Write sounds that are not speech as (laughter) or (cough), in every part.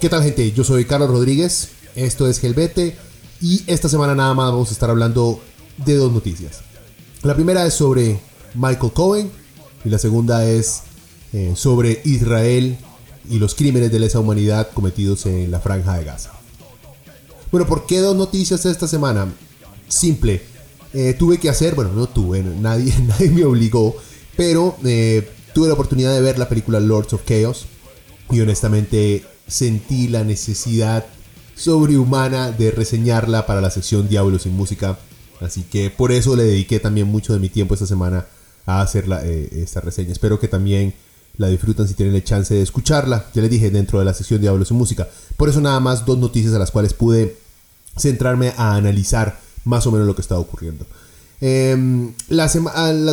¿Qué tal gente? Yo soy Carlos Rodríguez, esto es Gelbete y esta semana nada más vamos a estar hablando de dos noticias. La primera es sobre Michael Cohen y la segunda es eh, sobre Israel y los crímenes de lesa humanidad cometidos en la franja de Gaza. Bueno, ¿por qué dos noticias esta semana? Simple. Eh, tuve que hacer, bueno, no tuve, nadie, (laughs) nadie me obligó, pero eh, tuve la oportunidad de ver la película Lords of Chaos y honestamente sentí la necesidad sobrehumana de reseñarla para la sección Diablos sin Música. Así que por eso le dediqué también mucho de mi tiempo esta semana a hacer eh, esta reseña. Espero que también la disfrutan si tienen la chance de escucharla. Ya les dije dentro de la sección Diablos sin Música. Por eso nada más dos noticias a las cuales pude centrarme a analizar más o menos lo que estaba ocurriendo. Em, las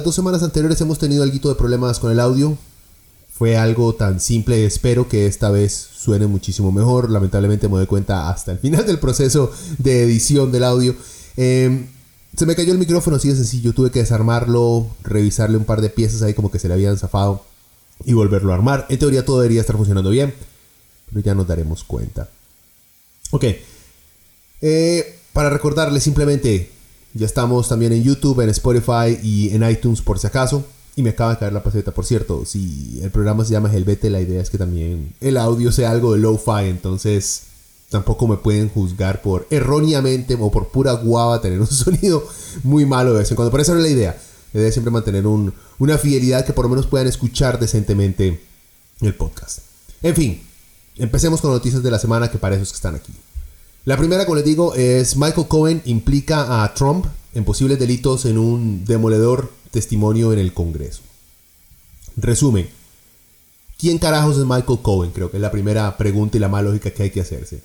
dos semanas anteriores hemos tenido algo de problemas con el audio. Fue algo tan simple, espero que esta vez suene muchísimo mejor. Lamentablemente me doy cuenta hasta el final del proceso de edición del audio. Em, se me cayó el micrófono así de sencillo, tuve que desarmarlo, revisarle un par de piezas ahí como que se le habían zafado y volverlo a armar. En teoría todo debería estar funcionando bien, pero ya nos daremos cuenta. Ok, eh, para recordarles simplemente, ya estamos también en YouTube, en Spotify y en iTunes por si acaso. Y me acaba de caer la paseta, por cierto, si el programa se llama Helvete, la idea es que también el audio sea algo de low-fi, entonces tampoco me pueden juzgar por erróneamente o por pura guava tener un (laughs) sonido muy malo de vez en cuando. Por eso es la idea. La idea es siempre mantener una fidelidad que por lo menos puedan escuchar decentemente el podcast. En fin, empecemos con noticias de la semana que para esos que están aquí. La primera, como les digo, es Michael Cohen implica a Trump en posibles delitos en un demoledor testimonio en el Congreso. Resumen. ¿Quién carajos es Michael Cohen? Creo que es la primera pregunta y la más lógica que hay que hacerse.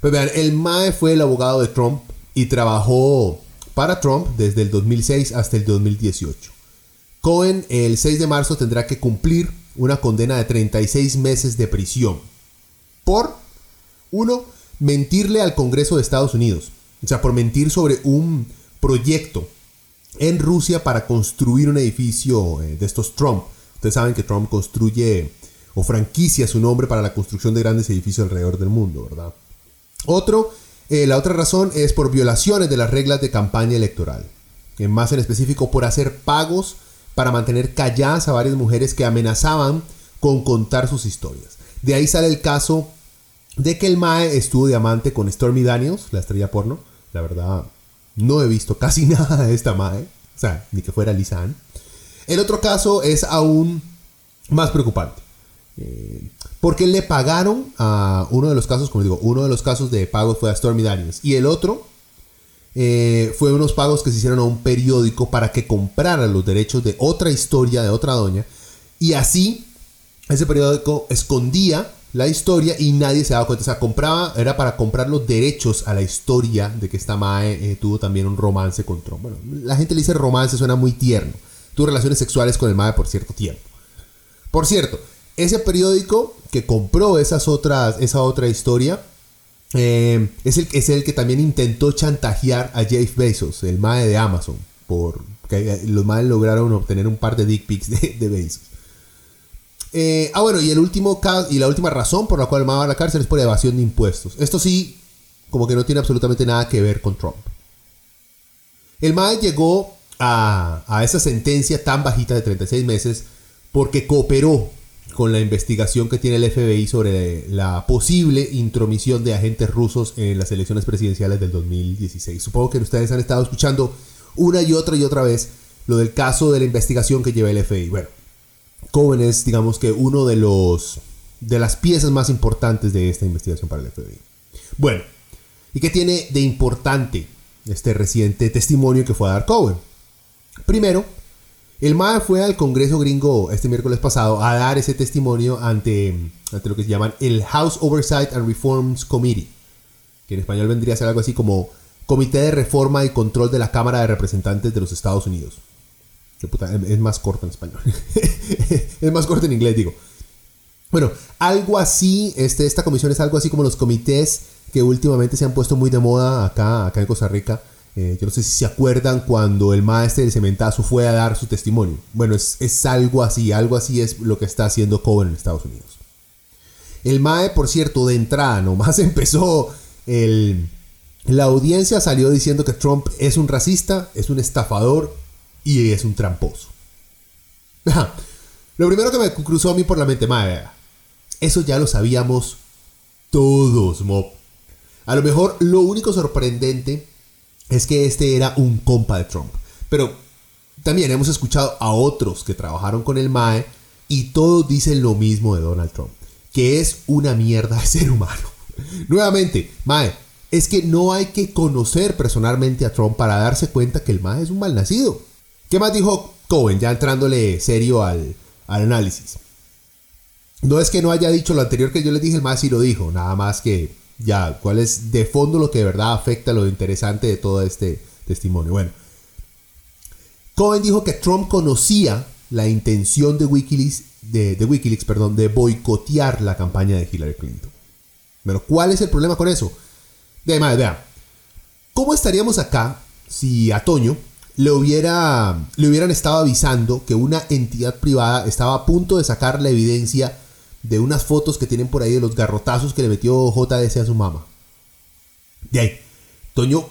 Pues vean, el MAE fue el abogado de Trump y trabajó para Trump desde el 2006 hasta el 2018. Cohen el 6 de marzo tendrá que cumplir una condena de 36 meses de prisión por, uno, mentirle al Congreso de Estados Unidos. O sea, por mentir sobre un proyecto en Rusia para construir un edificio eh, de estos Trump. Ustedes saben que Trump construye o franquicia su nombre para la construcción de grandes edificios alrededor del mundo, ¿verdad? Otro, eh, la otra razón es por violaciones de las reglas de campaña electoral. En más en específico, por hacer pagos para mantener calladas a varias mujeres que amenazaban con contar sus historias. De ahí sale el caso de que el Mae estuvo diamante con Stormy Daniels, la estrella porno. La verdad, no he visto casi (laughs) nada de esta Mae. O sea, ni que fuera Lisa El otro caso es aún más preocupante. Eh, porque le pagaron a uno de los casos, como digo, uno de los casos de pagos fue a Stormy Daniels. Y el otro eh, fue unos pagos que se hicieron a un periódico para que comprara los derechos de otra historia, de otra doña. Y así, ese periódico escondía la historia y nadie se daba cuenta. O sea, compraba, era para comprar los derechos a la historia de que esta Mae eh, tuvo también un romance con Trump. Bueno, la gente le dice romance, suena muy tierno. Tuvo relaciones sexuales con el Mae por cierto tiempo. Por cierto, ese periódico que compró esas otras, esa otra historia eh, es, el, es el que también intentó chantajear a Jeff Bezos, el Mae de Amazon. Por, que los Mae lograron obtener un par de dick pics de Bezos. Eh, ah, bueno, y el último y la última razón por la cual va a la cárcel es por evasión de impuestos. Esto sí, como que no tiene absolutamente nada que ver con Trump. El MAE llegó a esa sentencia tan bajita de 36 meses porque cooperó con la investigación que tiene el FBI sobre la posible intromisión de agentes rusos en las elecciones presidenciales del 2016. Supongo que ustedes han estado escuchando una y otra y otra vez lo del caso de la investigación que lleva el FBI. Bueno, Cohen es, digamos que, uno de los de las piezas más importantes de esta investigación para el FBI. Bueno, ¿y qué tiene de importante este reciente testimonio que fue a dar Cohen. Primero, el MAE fue al Congreso gringo este miércoles pasado a dar ese testimonio ante, ante lo que se llaman el House Oversight and Reforms Committee, que en español vendría a ser algo así como Comité de Reforma y Control de la Cámara de Representantes de los Estados Unidos. Es más corto en español. (laughs) es más corto en inglés, digo. Bueno, algo así, este, esta comisión es algo así como los comités que últimamente se han puesto muy de moda acá, acá en Costa Rica. Eh, yo no sé si se acuerdan cuando el maestro del cementazo fue a dar su testimonio. Bueno, es, es algo así, algo así es lo que está haciendo Cohen en Estados Unidos. El MAE, por cierto, de entrada, nomás (laughs) empezó el, la audiencia salió diciendo que Trump es un racista, es un estafador y es un tramposo. Lo primero que me cruzó a mí por la mente, madre, eso ya lo sabíamos todos, mob. A lo mejor lo único sorprendente es que este era un compa de Trump. Pero también hemos escuchado a otros que trabajaron con el MAE y todos dicen lo mismo de Donald Trump, que es una mierda de ser humano. (laughs) Nuevamente, MAE, es que no hay que conocer personalmente a Trump para darse cuenta que el MAE es un malnacido. ¿Qué más dijo Cohen, ya entrándole serio al, análisis? No es que no haya dicho lo anterior que yo le dije, el MAE sí lo dijo, nada más que ya, cuál es de fondo lo que de verdad afecta lo interesante de todo este testimonio. Bueno, Cohen dijo que Trump conocía la intención de Wikileaks, de, de Wikileaks, perdón, de boicotear la campaña de Hillary Clinton. Pero ¿cuál es el problema con eso? De madre, vean. ¿Cómo estaríamos acá si a Toño le, hubiera, le hubieran estado avisando que una entidad privada estaba a punto de sacar la evidencia de unas fotos que tienen por ahí de los garrotazos que le metió JS a su mamá? De ahí, Toño,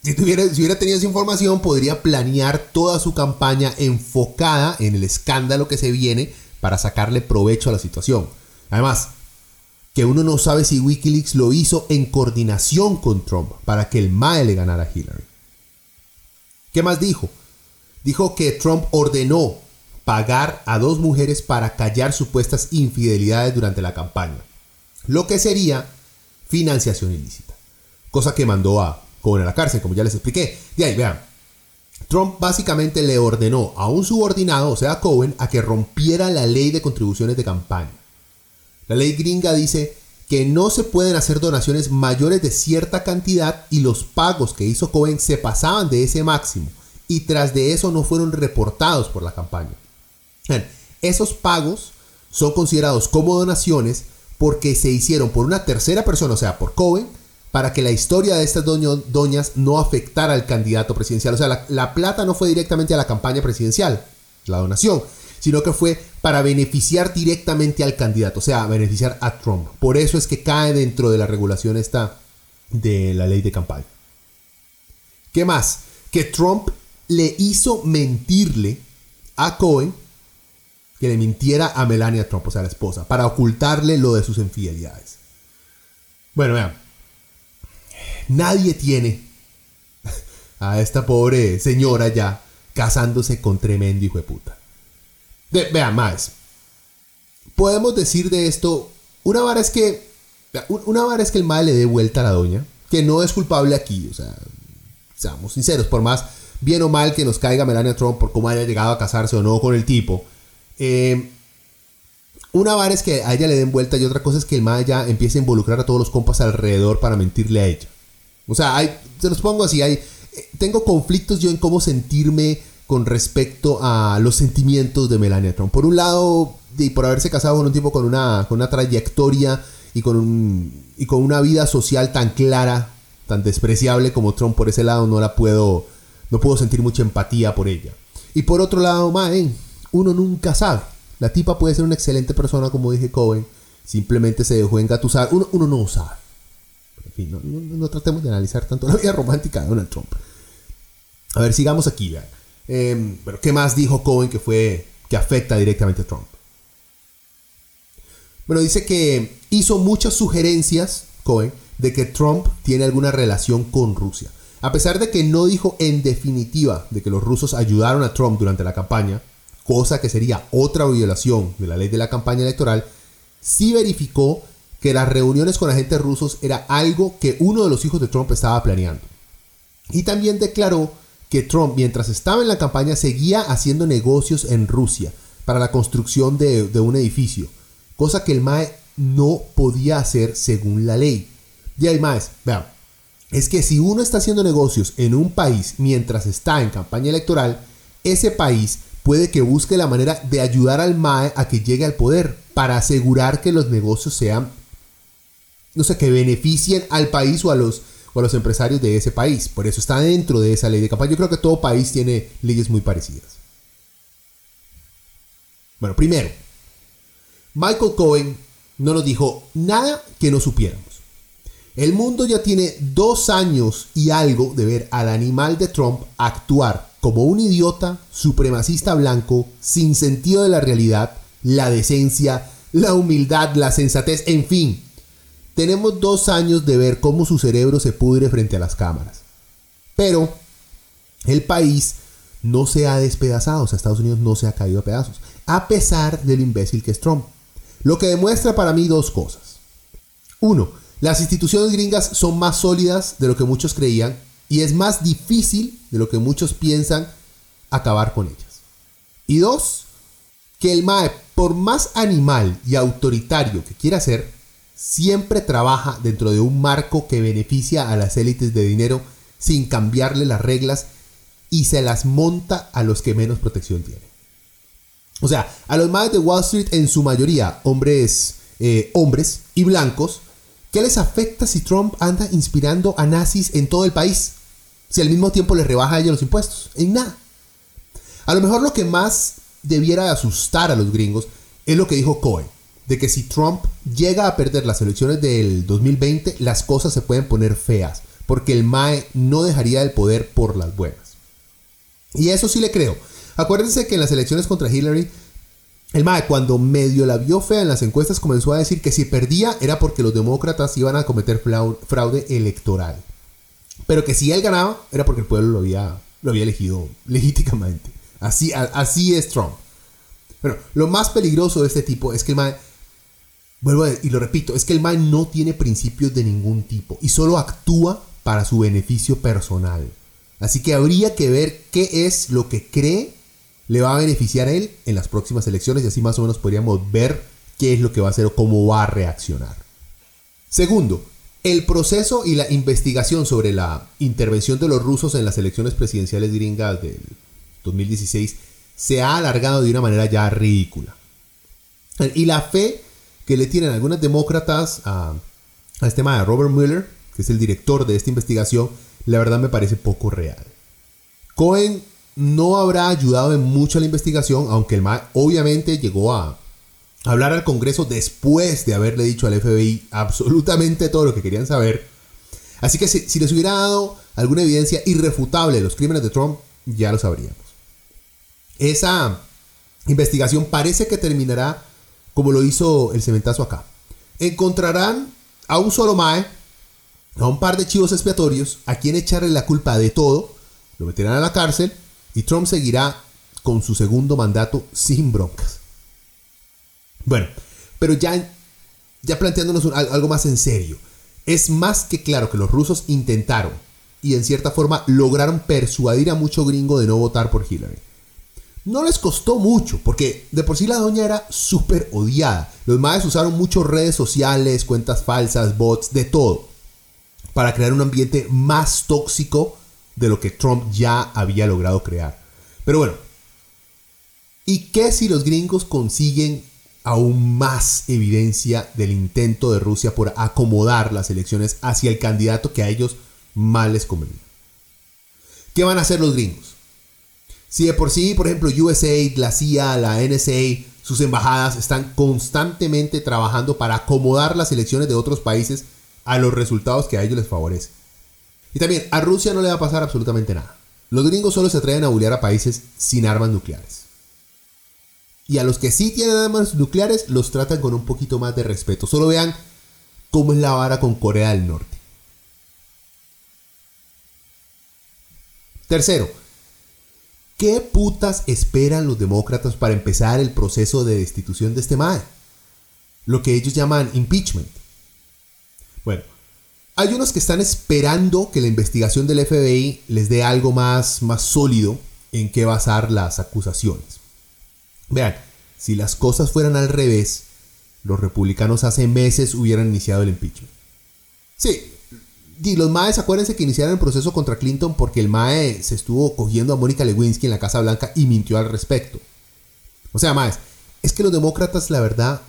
si, tuviera, si hubiera tenido esa información, podría planear toda su campaña enfocada en el escándalo que se viene para sacarle provecho a la situación. Además, que uno no sabe si Wikileaks lo hizo en coordinación con Trump para que el MAE le ganara a Hillary. ¿Qué más dijo? Dijo que Trump ordenó pagar a dos mujeres para callar supuestas infidelidades durante la campaña, lo que sería financiación ilícita, cosa que mandó a Cohen a la cárcel, como ya les expliqué. De ahí, vean, Trump básicamente le ordenó a un subordinado, o sea, Cohen, a que rompiera la ley de contribuciones de campaña. La ley gringa dice que no se pueden hacer donaciones mayores de cierta cantidad y los pagos que hizo Cohen se pasaban de ese máximo y tras de eso no fueron reportados por la campaña. Esos pagos son considerados como donaciones porque se hicieron por una tercera persona, o sea, por Cohen, para que la historia de estas doñas no afectara al candidato presidencial. O sea, la, la plata no fue directamente a la campaña presidencial, la donación, sino que fue para beneficiar directamente al candidato, o sea, beneficiar a Trump. Por eso es que cae dentro de la regulación esta de la ley de campaña. ¿Qué más? Que Trump le hizo mentirle a Cohen que le mintiera a Melania Trump, o sea, la esposa, para ocultarle lo de sus infidelidades. Bueno, vean, nadie tiene (laughs) a esta pobre señora ya casándose con tremendo hijo de puta. Vean, más. Podemos decir de esto, una vara es que, una vara es que el mal le dé vuelta a la doña, que no es culpable aquí, o sea, seamos sinceros, por más bien o mal que nos caiga Melania Trump por cómo haya llegado a casarse o no con el tipo, eh, una vara es que a ella le den vuelta y otra cosa es que el mal ya empiece a involucrar a todos los compas alrededor para mentirle a ella. O sea, hay, se los pongo así, hay, eh, tengo conflictos yo en cómo sentirme con respecto a los sentimientos de Melania Trump. Por un lado, y por haberse casado con un tipo con una, con una trayectoria y con, un, y con una vida social tan clara, tan despreciable como Trump, por ese lado no la puedo, no puedo sentir mucha empatía por ella. Y por otro lado, man, uno nunca sabe. La tipa puede ser una excelente persona, como dije Cohen, simplemente se dejó engatusar. Uno, uno no sabe. En fin, no, tratemos de analizar tanto la vida romántica de Donald Trump. A ver, sigamos aquí. ¿verdad? Eh, ¿qué más dijo Cohen que fue que afecta directamente a Trump? Bueno, dice que hizo muchas sugerencias, Cohen, de que Trump tiene alguna relación con Rusia. A pesar de que no dijo en definitiva de que los rusos ayudaron a Trump durante la campaña, cosa que sería otra violación de la ley de la campaña electoral, sí verificó que las reuniones con agentes rusos era algo que uno de los hijos de Trump estaba planeando. Y también declaró que Trump, mientras estaba en la campaña, seguía haciendo negocios en Rusia para la construcción de, un edificio, cosa que el MAE no podía hacer según la ley. Y hay más, vean, es que si uno está haciendo negocios en un país mientras está en campaña electoral, ese país puede que busque la manera de ayudar al MAE a que llegue al poder para asegurar que los negocios sean, no sé, que beneficien al país o a los, a los empresarios de ese país. Por eso está dentro de esa ley de campaña. Yo creo que todo país tiene leyes muy parecidas. Bueno, primero, Michael Cohen no nos dijo nada que no supiéramos. El mundo ya tiene dos años y algo de ver al animal de Trump actuar como un idiota, supremacista blanco, sin sentido de la realidad, la decencia, la humildad, la sensatez, en fin. Tenemos dos años de ver cómo su cerebro se pudre frente a las cámaras. Pero el país no se ha despedazado, o sea, Estados Unidos no se ha caído a pedazos, a pesar del imbécil que es Trump. Lo que demuestra para mí dos cosas. Uno, las instituciones gringas son más sólidas de lo que muchos creían y es más difícil de lo que muchos piensan acabar con ellas. Y dos, que el MAE, por más animal y autoritario que quiera ser, siempre trabaja dentro de un marco que beneficia a las élites de dinero sin cambiarle las reglas y se las monta a los que menos protección tienen. O sea, a los MAE de Wall Street en su mayoría, hombres, eh, hombres y blancos, ¿Qué les afecta si Trump anda inspirando a nazis en todo el país? Si al mismo tiempo les rebaja a ellos los impuestos. En nada. A lo mejor lo que más debiera asustar a los gringos es lo que dijo Cohen, de que si Trump llega a perder las elecciones del 2020, las cosas se pueden poner feas, porque el MAE no dejaría el poder por las buenas. Y eso sí le creo. Acuérdense que en las elecciones contra Hillary el MAE, cuando medio la vio fea en las encuestas, comenzó a decir que si perdía era porque los demócratas iban a cometer fraude electoral. Pero que si él ganaba era porque el pueblo lo había, lo había elegido (laughs) legítimamente. Así, así es Trump. Bueno, lo más peligroso de este tipo es que el MAE, vuelvo a, y lo repito, es que el MAE no tiene principios de ningún tipo y solo actúa para su beneficio personal. Así que habría que ver qué es lo que cree le va a beneficiar a él en las próximas elecciones y así más o menos podríamos ver qué es lo que va a hacer o cómo va a reaccionar. Segundo, el proceso y la investigación sobre la intervención de los rusos en las elecciones presidenciales gringas del 2016 se ha alargado de una manera ya ridícula. Y la fe que le tienen algunos demócratas a, este tema de Robert Mueller, que es el director de esta investigación, la verdad me parece poco real. Cohen no habrá ayudado en mucho a la investigación, aunque el MAE obviamente llegó a hablar al Congreso después de haberle dicho al FBI absolutamente todo lo que querían saber. Así que si, les hubiera dado alguna evidencia irrefutable de los crímenes de Trump, ya lo sabríamos. Esa investigación parece que terminará como lo hizo el cementazo acá. Encontrarán a un solo MAE, a un par de chivos expiatorios, a quien echarle la culpa de todo, lo meterán a la cárcel y Trump seguirá con su segundo mandato sin broncas. Bueno, pero ya, ya planteándonos algo más en serio, es más que claro que los rusos intentaron y en cierta forma lograron persuadir a mucho gringo de no votar por Hillary. No les costó mucho, porque de por sí la doña era súper odiada. Los madres usaron muchas redes sociales, cuentas falsas, bots, de todo, para crear un ambiente más tóxico de lo que Trump ya había logrado crear. Pero bueno, ¿y qué si los gringos consiguen aún más evidencia del intento de Rusia por acomodar las elecciones hacia el candidato que a ellos más les convenía? ¿Qué van a hacer los gringos? Si de por sí, por ejemplo, USAID, la CIA, la NSA, sus embajadas están constantemente trabajando para acomodar las elecciones de otros países a los resultados que a ellos les favorecen. Y también, a Rusia no le va a pasar absolutamente nada. Los gringos solo se atreven a bullear a países sin armas nucleares. Y a los que sí tienen armas nucleares los tratan con un poquito más de respeto. Solo vean cómo es la vara con Corea del Norte. Tercero, ¿qué putas esperan los demócratas para empezar el proceso de destitución de este MAE? Lo que ellos llaman impeachment. Bueno, Hay unos que están esperando que la investigación del FBI les dé algo más, más sólido en qué basar las acusaciones. Vean, si las cosas fueran al revés, los republicanos hace meses hubieran iniciado el impeachment. Sí, y los MAEs, acuérdense que iniciaron el proceso contra Clinton porque el MAE se estuvo cogiendo a Mónica Lewinsky en la Casa Blanca y mintió al respecto. O sea, MAEs, es que los demócratas, la verdad,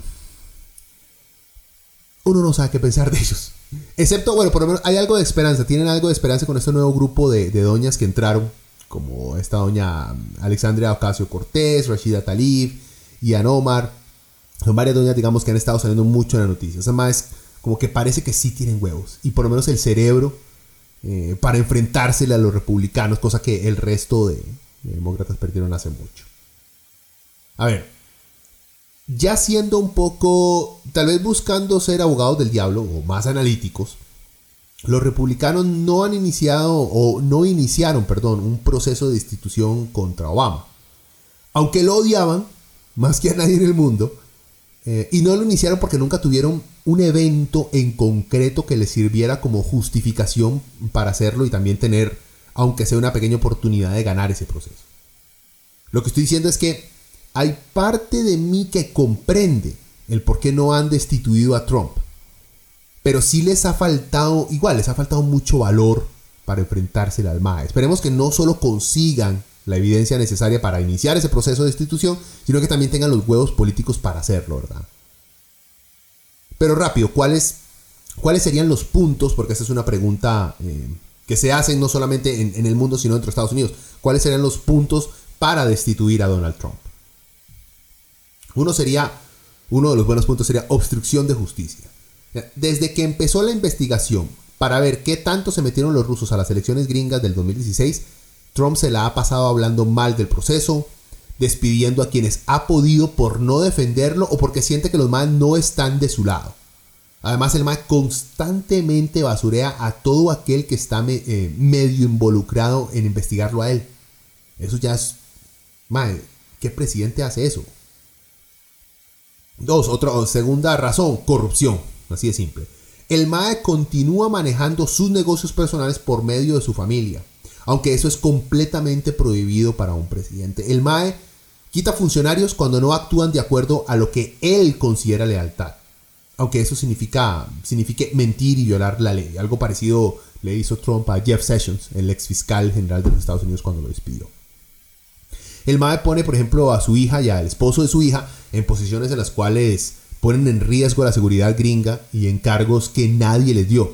uno no sabe qué pensar de ellos. Excepto, bueno, por lo menos hay algo de esperanza. Tienen algo de esperanza con este nuevo grupo de, doñas que entraron, como esta doña Alexandria Ocasio Cortés, Rashida Talib, Ian Omar. Son varias doñas, digamos, que han estado saliendo mucho en las noticias. Además, como que parece que sí tienen huevos. Y por lo menos el cerebro eh, para enfrentársele a los republicanos, cosa que el resto de, demócratas perdieron hace mucho. A ver, ya siendo un poco, tal vez buscando ser abogados del diablo o más analíticos, los republicanos no han iniciado o no iniciaron, perdón, un proceso de destitución contra Obama. Aunque lo odiaban, más que a nadie en el mundo, eh, y no lo iniciaron porque nunca tuvieron un evento en concreto que les sirviera como justificación para hacerlo y también tener, aunque sea una pequeña oportunidad de ganar ese proceso. Lo que estoy diciendo es que hay parte de mí que comprende el por qué no han destituido a Trump. Pero sí les ha faltado, igual les ha faltado mucho valor para enfrentarse al MAE. Esperemos que no solo consigan la evidencia necesaria para iniciar ese proceso de destitución, sino que también tengan los huevos políticos para hacerlo, ¿verdad? Pero rápido, ¿cuáles, cuáles serían los puntos? Porque esta es una pregunta eh, que se hace no solamente en, el mundo, sino dentro de Estados Unidos. ¿Cuáles serían los puntos para destituir a Donald Trump? Uno sería, uno de los buenos puntos sería obstrucción de justicia. Desde que empezó la investigación para ver qué tanto se metieron los rusos a las elecciones gringas del 2016, Trump se la ha pasado hablando mal del proceso, despidiendo a quienes ha podido por no defenderlo o porque siente que los más no están de su lado. Además, el MAE constantemente basurea a todo aquel que está eh, medio involucrado en investigarlo a él. Eso ya es. MAE, ¿qué presidente hace eso? Dos, otra segunda razón, corrupción. Así de simple. El MAE continúa manejando sus negocios personales por medio de su familia, aunque eso es completamente prohibido para un presidente. El MAE quita funcionarios cuando no actúan de acuerdo a lo que él considera lealtad, aunque eso significa signifique mentir y violar la ley. Algo parecido le hizo Trump a Jeff Sessions, el ex fiscal general de los Estados Unidos, cuando lo despidió. El MAE pone, por ejemplo, a su hija y al esposo de su hija en posiciones en las cuales ponen en riesgo la seguridad gringa y en cargos que nadie les dio.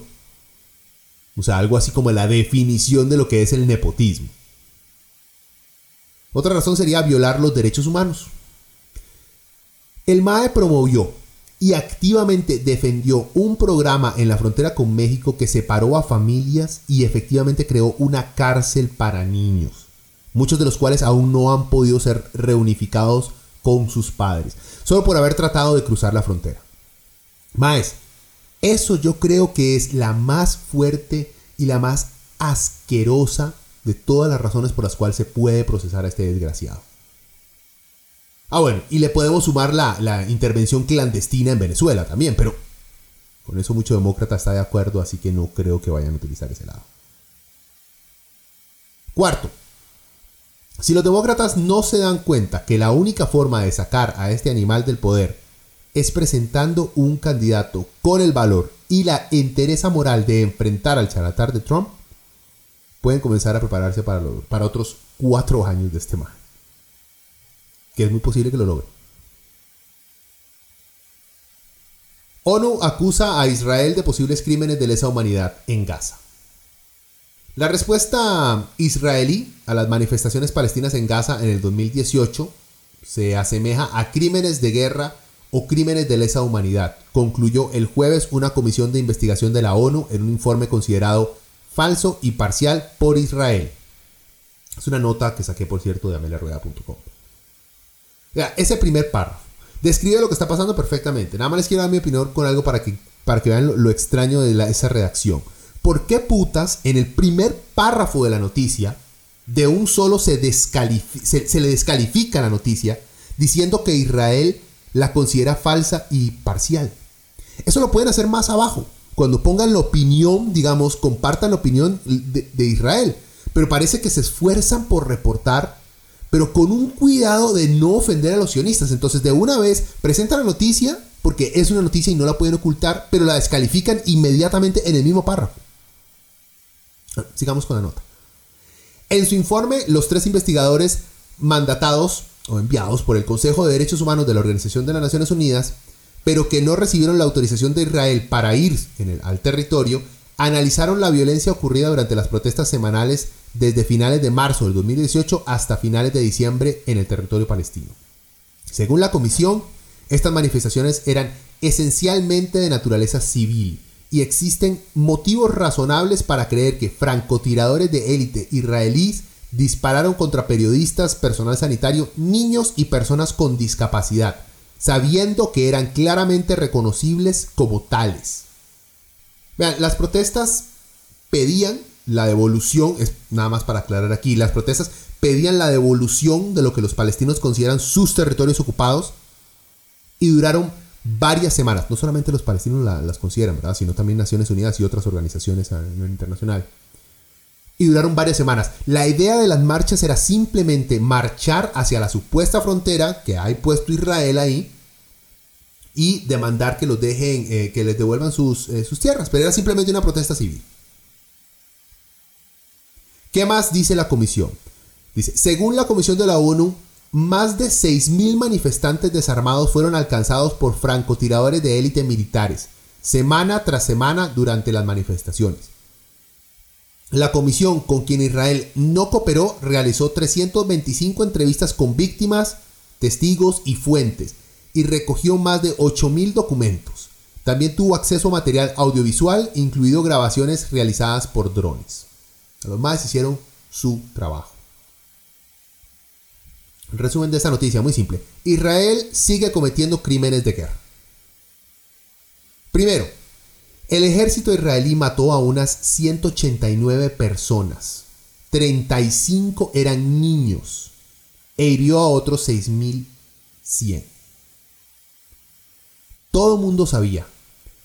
O sea, algo así como la definición de lo que es el nepotismo. Otra razón sería violar los derechos humanos. El MAE promovió y activamente defendió un programa en la frontera con México que separó a familias y efectivamente creó una cárcel para niños muchos de los cuales aún no han podido ser reunificados con sus padres, solo por haber tratado de cruzar la frontera. Maes, eso yo creo que es la más fuerte y la más asquerosa de todas las razones por las cuales se puede procesar a este desgraciado. Ah, bueno, y le podemos sumar la, la intervención clandestina en Venezuela también, pero con eso mucho demócrata está de acuerdo, así que no creo que vayan a utilizar ese lado. Cuarto, si los demócratas no se dan cuenta que la única forma de sacar a este animal del poder es presentando un candidato con el valor y la entereza moral de enfrentar al charlatán de Trump, pueden comenzar a prepararse para, para otros cuatro años de este mal. Que es muy posible que lo logren. ONU acusa a Israel de posibles crímenes de lesa humanidad en Gaza. La respuesta israelí a las manifestaciones palestinas en Gaza en el 2018 se asemeja a crímenes de guerra o crímenes de lesa humanidad, concluyó el jueves una comisión de investigación de la ONU en un informe considerado falso y parcial por Israel. Es una nota que saqué, por cierto, de ameliarueda.com. Ese primer párrafo describe lo que está pasando perfectamente. Nada más les quiero dar mi opinión con algo para que, para que vean lo, extraño de esa redacción. ¿por qué putas en el primer párrafo de la noticia, de un solo se, se, le descalifica la noticia diciendo que Israel la considera falsa y parcial? Eso lo pueden hacer más abajo. Cuando pongan la opinión, digamos, compartan la opinión de, Israel. Pero parece que se esfuerzan por reportar, pero con un cuidado de no ofender a los sionistas. Entonces, de una vez, presentan la noticia, porque es una noticia y no la pueden ocultar, pero la descalifican inmediatamente en el mismo párrafo. Sigamos con la nota. En su informe, los tres investigadores mandatados o enviados por el Consejo de Derechos Humanos de la Organización de las Naciones Unidas, pero que no recibieron la autorización de Israel para ir al territorio, analizaron la violencia ocurrida durante las protestas semanales desde finales de marzo del 2018 hasta finales de diciembre en el territorio palestino. Según la comisión, estas manifestaciones eran esencialmente de naturaleza civil y existen motivos razonables para creer que francotiradores de élite israelíes dispararon contra periodistas, personal sanitario, niños y personas con discapacidad, sabiendo que eran claramente reconocibles como tales. Vean, las protestas pedían la devolución, es nada más para aclarar aquí, las protestas pedían la devolución de lo que los palestinos consideran sus territorios ocupados y duraron varias semanas. No solamente los palestinos las consideran, ¿verdad? sino también Naciones Unidas y otras organizaciones a nivel internacional y duraron varias semanas. La idea de las marchas era simplemente marchar hacia la supuesta frontera que hay puesto Israel ahí y demandar que los dejen, eh, que les devuelvan sus, eh, sus tierras, pero era simplemente una protesta civil. ¿Qué más dice la comisión? Dice, según la comisión de la ONU, más de 6.000 manifestantes desarmados fueron alcanzados por francotiradores de élite militares, semana tras semana durante las manifestaciones. La comisión con quien Israel no cooperó realizó 325 entrevistas con víctimas, testigos y fuentes y recogió más de 8.000 documentos. También tuvo acceso a material audiovisual, incluido grabaciones realizadas por drones. Los más hicieron su trabajo. Resumen de esta noticia, muy simple. Israel sigue cometiendo crímenes de guerra. Primero, el ejército israelí mató a unas 189 personas. 35 eran niños e hirió a otros 6100. Todo el mundo sabía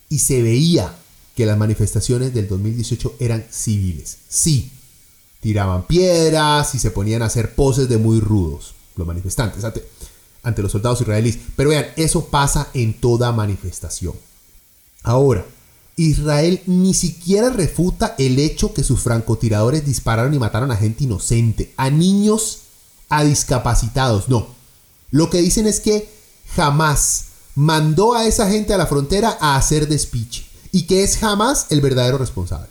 y se veía que las manifestaciones del 2018 eran civiles. Sí, tiraban piedras y se ponían a hacer poses de muy rudos, los manifestantes, ante, ante los soldados israelíes. Pero vean, eso pasa en toda manifestación. Ahora, Israel ni siquiera refuta el hecho que sus francotiradores dispararon y mataron a gente inocente, a niños, a discapacitados. No. Lo que dicen es que jamás mandó a esa gente a la frontera a hacer despiche y que es jamás el verdadero responsable.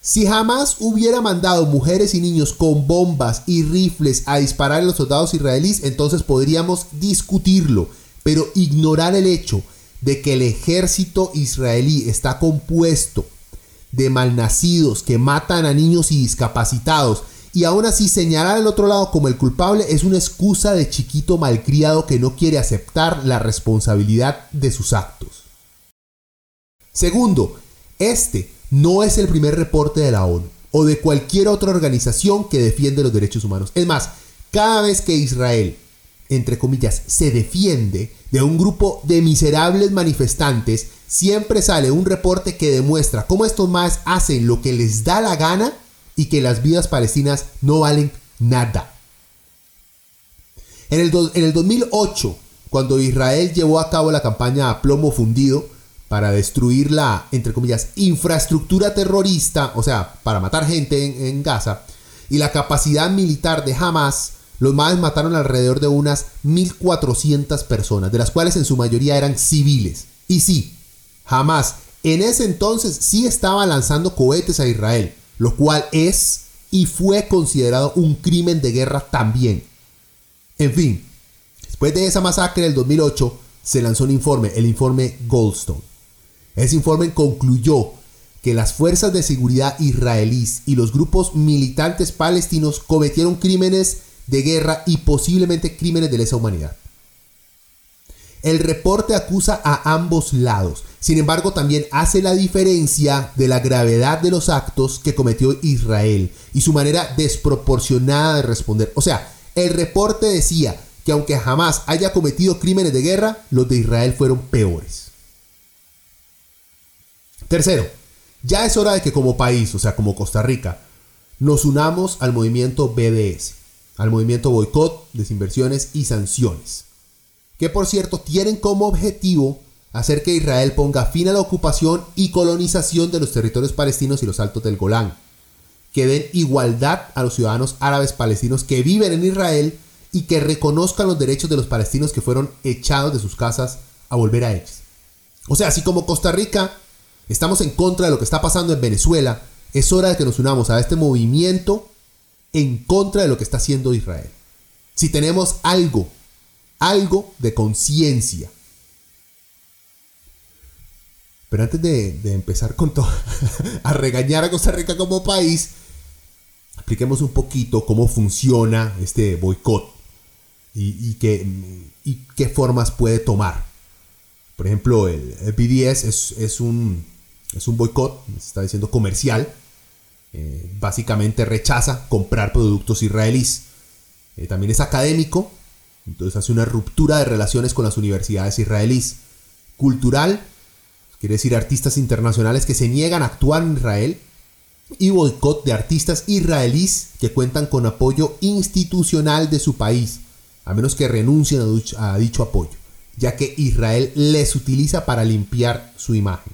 Si jamás hubiera mandado mujeres y niños con bombas y rifles a disparar a los soldados israelíes, entonces podríamos discutirlo, pero ignorar el hecho de que el ejército israelí está compuesto de malnacidos que matan a niños y discapacitados y aún así señalar al otro lado como el culpable es una excusa de chiquito malcriado que no quiere aceptar la responsabilidad de sus actos. Segundo, este no es el primer reporte de la ONU o de cualquier otra organización que defiende los derechos humanos. Es más, cada vez que Israel entre comillas, se defiende de un grupo de miserables manifestantes, siempre sale un reporte que demuestra cómo estos más hacen lo que les da la gana y que las vidas palestinas no valen nada. En el, en el 2008, cuando Israel llevó a cabo la campaña a plomo fundido para destruir la, entre comillas, infraestructura terrorista, o sea, para matar gente en, en Gaza, y la capacidad militar de Hamas, los maes mataron alrededor de unas 1.400 personas, de las cuales en su mayoría eran civiles. Y sí, jamás, en ese entonces sí estaba lanzando cohetes a Israel, lo cual es y fue considerado un crimen de guerra también. En fin, después de esa masacre del 2008, se lanzó un informe, el informe Goldstone. Ese informe concluyó que las fuerzas de seguridad israelíes y los grupos militantes palestinos cometieron crímenes de guerra y posiblemente crímenes de lesa humanidad. El reporte acusa a ambos lados, sin embargo también hace la diferencia de la gravedad de los actos que cometió Israel y su manera desproporcionada de responder. O sea, el reporte decía que aunque jamás haya cometido crímenes de guerra, los de Israel fueron peores. Tercero, ya es hora de que como país, o sea, como Costa Rica, nos unamos al movimiento BDS, al movimiento boicot, desinversiones y sanciones, que por cierto tienen como objetivo hacer que Israel ponga fin a la ocupación y colonización de los territorios palestinos y los altos del Golán, que den igualdad a los ciudadanos árabes palestinos que viven en Israel y que reconozcan los derechos de los palestinos que fueron echados de sus casas a volver a ellos. O sea, así como Costa Rica estamos en contra de lo que está pasando en Venezuela, es hora de que nos unamos a este movimiento en contra de lo que está haciendo Israel. Si tenemos algo, algo de conciencia. Pero antes de, empezar con todo, (laughs) a regañar a Costa Rica como país, expliquemos un poquito cómo funciona este boicot y, qué, formas puede tomar. Por ejemplo, el, BDS es, un, es un boicot, se está diciendo comercial. Eh, básicamente rechaza comprar productos israelíes. Eh, también es académico, entonces hace una ruptura de relaciones con las universidades israelíes. Cultural, quiere decir artistas internacionales que se niegan a actuar en Israel. Y boicot de artistas israelíes que cuentan con apoyo institucional de su país a menos que renuncien a dicho apoyo, ya que Israel les utiliza para limpiar su imagen.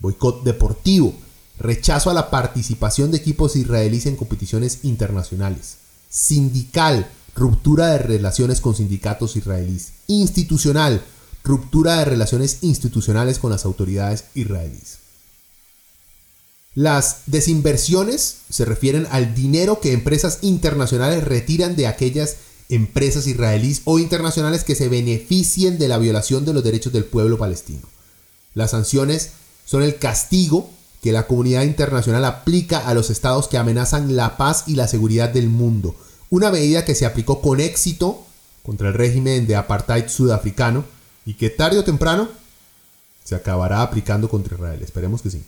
Boicot deportivo, rechazo a la participación de equipos israelíes en competiciones internacionales. Sindical, ruptura de relaciones con sindicatos israelíes. Institucional, ruptura de relaciones institucionales con las autoridades israelíes. Las desinversiones se refieren al dinero que empresas internacionales retiran de aquellas empresas israelíes o internacionales que se beneficien de la violación de los derechos del pueblo palestino. Las sanciones son el castigo que la comunidad internacional aplica a los estados que amenazan la paz y la seguridad del mundo. Una medida que se aplicó con éxito contra el régimen de apartheid sudafricano y que tarde o temprano se acabará aplicando contra Israel. Esperemos que sí.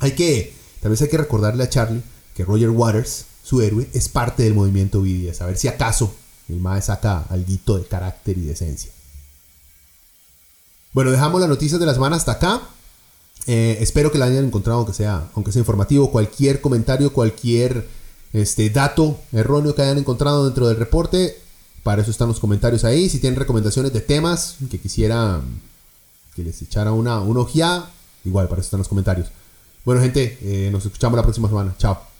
Hay que, tal vez hay que recordarle a Charlie que Roger Waters su héroe, es parte del movimiento BDS. A ver si acaso el MAE saca algo de carácter y de esencia. Bueno, dejamos las noticias de la semana hasta acá. Eh, espero que la hayan encontrado, aunque sea, aunque sea informativo. Cualquier comentario, cualquier este, dato erróneo que hayan encontrado dentro del reporte, para eso están los comentarios ahí. Si tienen recomendaciones de temas que quisiera que les echara una, una ojeada, igual para eso están los comentarios. Bueno, gente, eh, nos escuchamos la próxima semana. Chao.